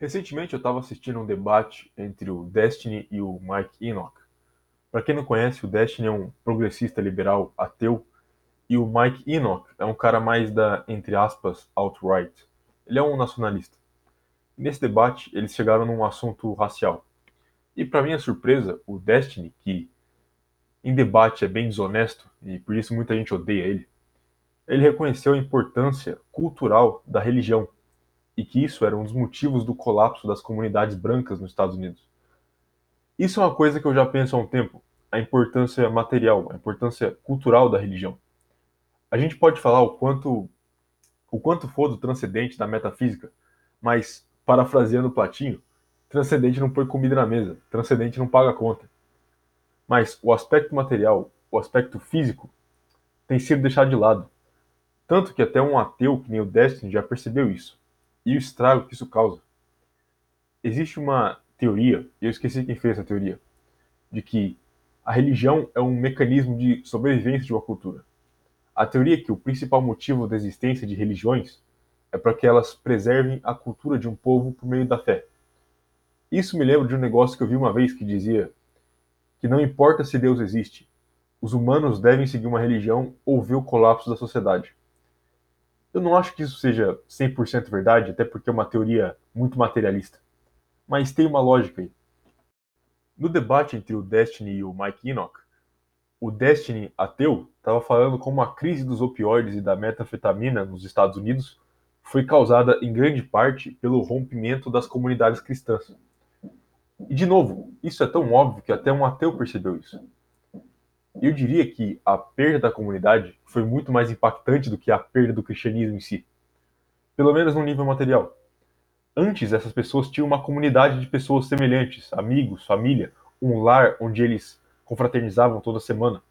Recentemente eu estava assistindo um debate entre o Destiny e o Mike Enoch. Para quem não conhece, o Destiny é um progressista liberal ateu e o Mike Enoch é um cara mais da, entre aspas, alt-right. Ele é um nacionalista. nesse debate, eles chegaram num assunto racial. E para minha surpresa, o Destiny, que em debate é bem desonesto e por isso muita gente odeia ele, ele reconheceu a importância cultural da religião e que isso era um dos motivos do colapso das comunidades brancas nos Estados Unidos. Isso é uma coisa que eu já penso há um tempo, a importância material, a importância cultural da religião. A gente pode falar o quanto o quanto for do transcendente da metafísica, mas parafraseando Platinho, transcendente não põe comida na mesa, transcendente não paga conta. Mas o aspecto material, o aspecto físico, tem sido deixado de lado. Tanto que até um ateu que nem o Destiny já percebeu isso. E o estrago que isso causa. Existe uma teoria, e eu esqueci quem fez essa teoria, de que a religião é um mecanismo de sobrevivência de uma cultura. A teoria é que o principal motivo da existência de religiões é para que elas preservem a cultura de um povo por meio da fé. Isso me lembra de um negócio que eu vi uma vez que dizia que não importa se Deus existe, os humanos devem seguir uma religião ou ver o colapso da sociedade. Eu não acho que isso seja 100% verdade, até porque é uma teoria muito materialista. Mas tem uma lógica aí. No debate entre o Destiny e o Mike Enoch, o Destiny ateu estava falando como a crise dos opioides e da metanfetamina nos Estados Unidos foi causada em grande parte pelo rompimento das comunidades cristãs. E de novo, isso é tão óbvio que até um ateu percebeu isso. Eu diria que a perda da comunidade foi muito mais impactante do que a perda do cristianismo em si. Pelo menos no nível material. Antes, essas pessoas tinham uma comunidade de pessoas semelhantes, amigos, família, um lar onde eles confraternizavam toda semana,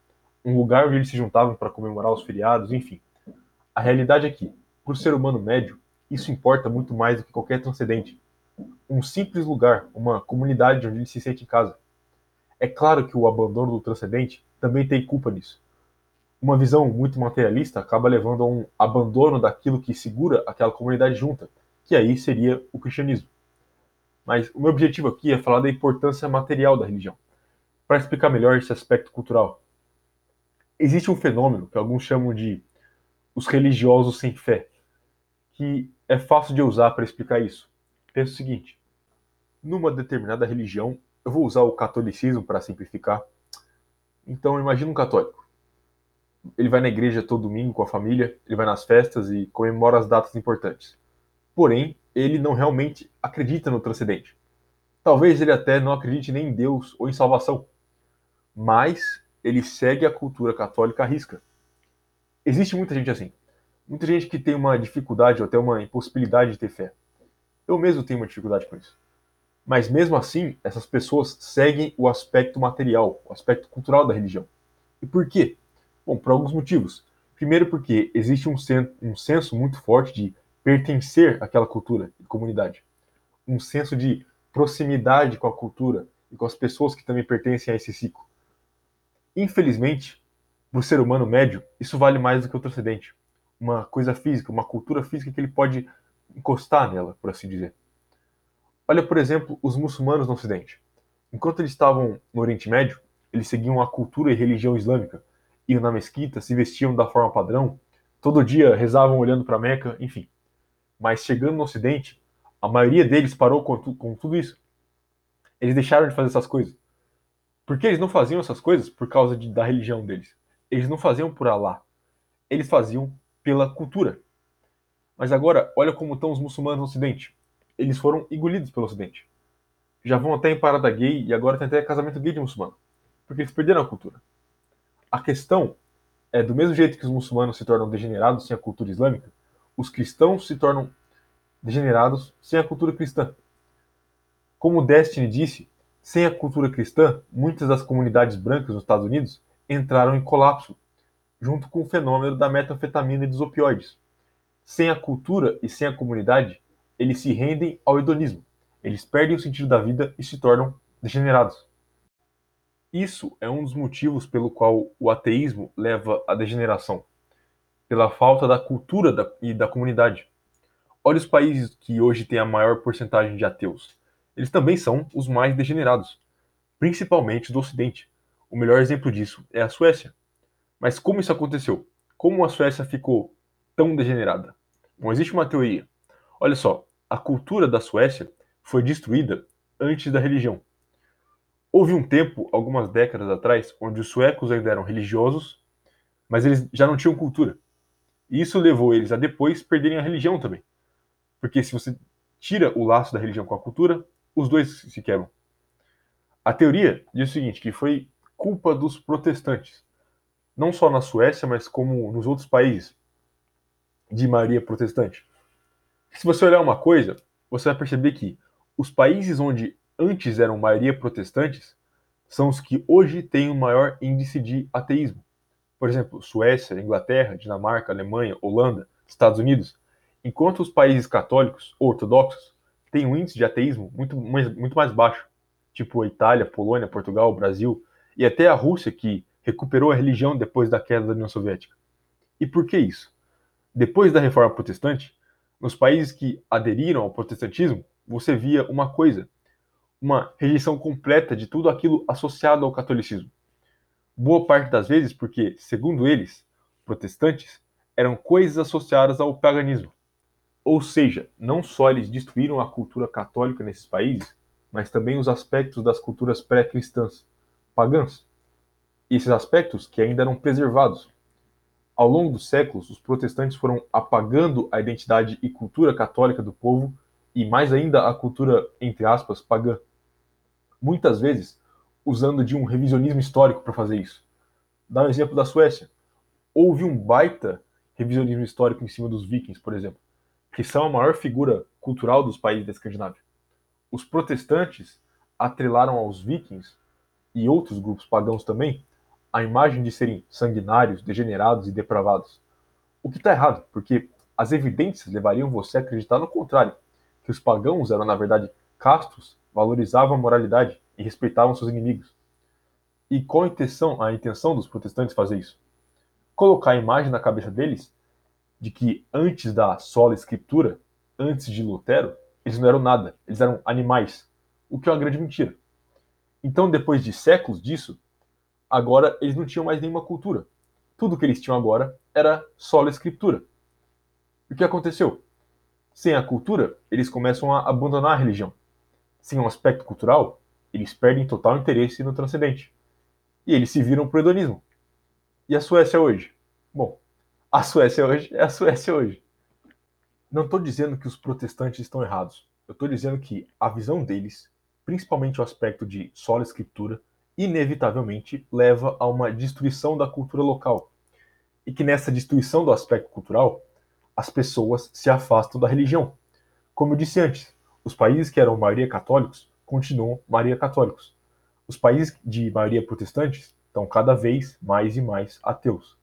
um lugar onde eles se juntavam para comemorar os feriados, enfim. A realidade é que, para o ser humano médio, isso importa muito mais do que qualquer transcendente. Um simples lugar, uma comunidade onde ele se sente em casa. É claro que o abandono do transcendente também tem culpa nisso. Uma visão muito materialista acaba levando a um abandono daquilo que segura aquela comunidade junta, que aí seria o cristianismo. Mas o meu objetivo aqui é falar da importância material da religião, para explicar melhor esse aspecto cultural. Existe um fenômeno que alguns chamam de os religiosos sem fé, que é fácil de usar para explicar isso. Pensa o seguinte: numa determinada religião, eu vou usar o catolicismo para simplificar. Então, imagina um católico. Ele vai na igreja todo domingo com a família, ele vai nas festas e comemora as datas importantes porém ele não realmente acredita no transcendente. Talvez ele até não acredite nem em Deus ou em salvação, mas ele segue a cultura católica à risca. Existe muita gente assim. Muita gente que tem uma dificuldade ou até uma impossibilidade de ter fé. Eu mesmo tenho uma dificuldade com isso. Mas mesmo assim, essas pessoas seguem o aspecto material, o aspecto cultural da religião. E por quê? Bom, por alguns motivos. Primeiro, porque existe um, sen um senso muito forte de pertencer àquela cultura e comunidade. Um senso de proximidade com a cultura e com as pessoas que também pertencem a esse ciclo. Infelizmente, para o ser humano médio, isso vale mais do que o transcendente. Uma coisa física, uma cultura física que ele pode encostar nela, por assim dizer. Olha, por exemplo, os muçulmanos no Ocidente. Enquanto eles estavam no Oriente Médio, eles seguiam a cultura e religião islâmica, iam na mesquita, se vestiam da forma padrão, todo dia rezavam olhando para Meca, enfim mas chegando no Ocidente, a maioria deles parou com, tu, com tudo isso. Eles deixaram de fazer essas coisas. Porque eles não faziam essas coisas por causa de, da religião deles. Eles não faziam por Allah. Eles faziam pela cultura. Mas agora, olha como estão os muçulmanos no Ocidente. Eles foram engolidos pelo Ocidente. Já vão até em parada gay e agora tem até casamento gay de muçulmano. Porque eles perderam a cultura. A questão é, do mesmo jeito que os muçulmanos se tornam degenerados sem a cultura islâmica, os cristãos se tornam degenerados sem a cultura cristã. Como Destiny disse, sem a cultura cristã, muitas das comunidades brancas nos Estados Unidos entraram em colapso, junto com o fenômeno da metanfetamina e dos opioides. Sem a cultura e sem a comunidade, eles se rendem ao hedonismo. Eles perdem o sentido da vida e se tornam degenerados. Isso é um dos motivos pelo qual o ateísmo leva à degeneração pela falta da cultura e da comunidade. Olha os países que hoje têm a maior porcentagem de ateus. Eles também são os mais degenerados, principalmente do Ocidente. O melhor exemplo disso é a Suécia. Mas como isso aconteceu? Como a Suécia ficou tão degenerada? Bom, existe uma teoria. Olha só, a cultura da Suécia foi destruída antes da religião. Houve um tempo, algumas décadas atrás, onde os suecos ainda eram religiosos, mas eles já não tinham cultura. E isso levou eles a depois perderem a religião também. Porque se você tira o laço da religião com a cultura, os dois se quebram. A teoria diz o seguinte, que foi culpa dos protestantes. Não só na Suécia, mas como nos outros países de maioria protestante. Se você olhar uma coisa, você vai perceber que os países onde antes eram maioria protestantes são os que hoje têm o maior índice de ateísmo. Por exemplo, Suécia, Inglaterra, Dinamarca, Alemanha, Holanda, Estados Unidos. Enquanto os países católicos ortodoxos têm um índice de ateísmo muito mais, muito mais baixo, tipo a Itália, Polônia, Portugal, Brasil e até a Rússia, que recuperou a religião depois da queda da União Soviética. E por que isso? Depois da reforma protestante, nos países que aderiram ao protestantismo, você via uma coisa: uma rejeição completa de tudo aquilo associado ao catolicismo. Boa parte das vezes porque, segundo eles, protestantes, eram coisas associadas ao paganismo. Ou seja, não só eles destruíram a cultura católica nesses países, mas também os aspectos das culturas pré-cristãs, pagãs. Esses aspectos que ainda eram preservados. Ao longo dos séculos, os protestantes foram apagando a identidade e cultura católica do povo e mais ainda a cultura, entre aspas, pagã. Muitas vezes usando de um revisionismo histórico para fazer isso. Dá um exemplo da Suécia. Houve um baita revisionismo histórico em cima dos vikings, por exemplo, que são a maior figura cultural dos países da Escandinávia. Os protestantes atrelaram aos vikings e outros grupos pagãos também a imagem de serem sanguinários, degenerados e depravados. O que está errado, porque as evidências levariam você a acreditar no contrário, que os pagãos eram, na verdade, castos, valorizavam a moralidade e respeitavam seus inimigos. E qual a intenção, a intenção dos protestantes fazer isso? Colocar a imagem na cabeça deles de que antes da sola escritura, antes de Lutero, eles não eram nada, eles eram animais, o que é uma grande mentira. Então, depois de séculos disso, agora eles não tinham mais nenhuma cultura. Tudo que eles tinham agora era sola escritura. O que aconteceu? Sem a cultura, eles começam a abandonar a religião. Sem um aspecto cultural, eles perdem total interesse no transcendente. E eles se viram pro hedonismo. E a Suécia hoje? Bom, a Suécia hoje é a Suécia hoje. Não estou dizendo que os protestantes estão errados. Eu estou dizendo que a visão deles, principalmente o aspecto de sola escritura, inevitavelmente leva a uma destruição da cultura local. E que nessa destruição do aspecto cultural, as pessoas se afastam da religião. Como eu disse antes, os países que eram maioria católicos continuam maioria católicos. Os países de maioria protestantes estão cada vez mais e mais ateus.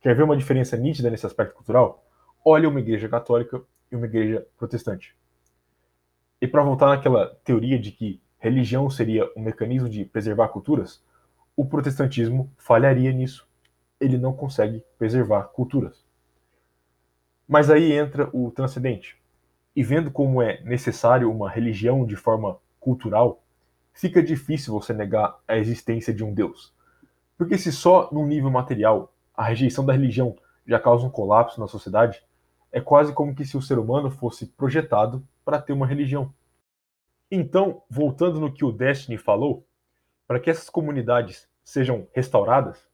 Quer ver uma diferença nítida nesse aspecto cultural? Olha uma igreja católica e uma igreja protestante. E para voltar naquela teoria de que religião seria um mecanismo de preservar culturas, o protestantismo falharia nisso. Ele não consegue preservar culturas. Mas aí entra o transcendente. E vendo como é necessário uma religião de forma cultural, fica difícil você negar a existência de um Deus. Porque se só no nível material a rejeição da religião já causa um colapso na sociedade, é quase como que se o ser humano fosse projetado para ter uma religião. Então, voltando no que o Destiny falou, para que essas comunidades sejam restauradas,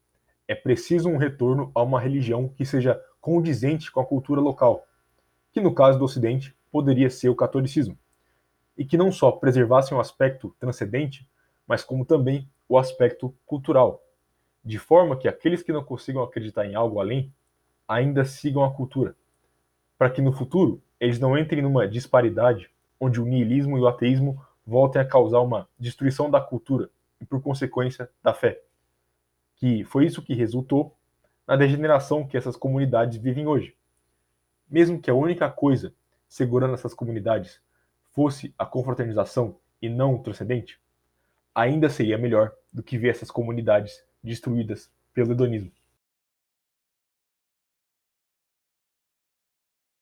é preciso um retorno a uma religião que seja condizente com a cultura local, que no caso do Ocidente poderia ser o catolicismo, e que não só preservassem o aspecto transcendente, mas como também o aspecto cultural, de forma que aqueles que não consigam acreditar em algo além ainda sigam a cultura, para que no futuro eles não entrem numa disparidade onde o niilismo e o ateísmo voltem a causar uma destruição da cultura e, por consequência, da fé. Que foi isso que resultou na degeneração que essas comunidades vivem hoje. Mesmo que a única coisa segurando essas comunidades fosse a confraternização e não o transcendente, ainda seria melhor do que ver essas comunidades destruídas pelo hedonismo.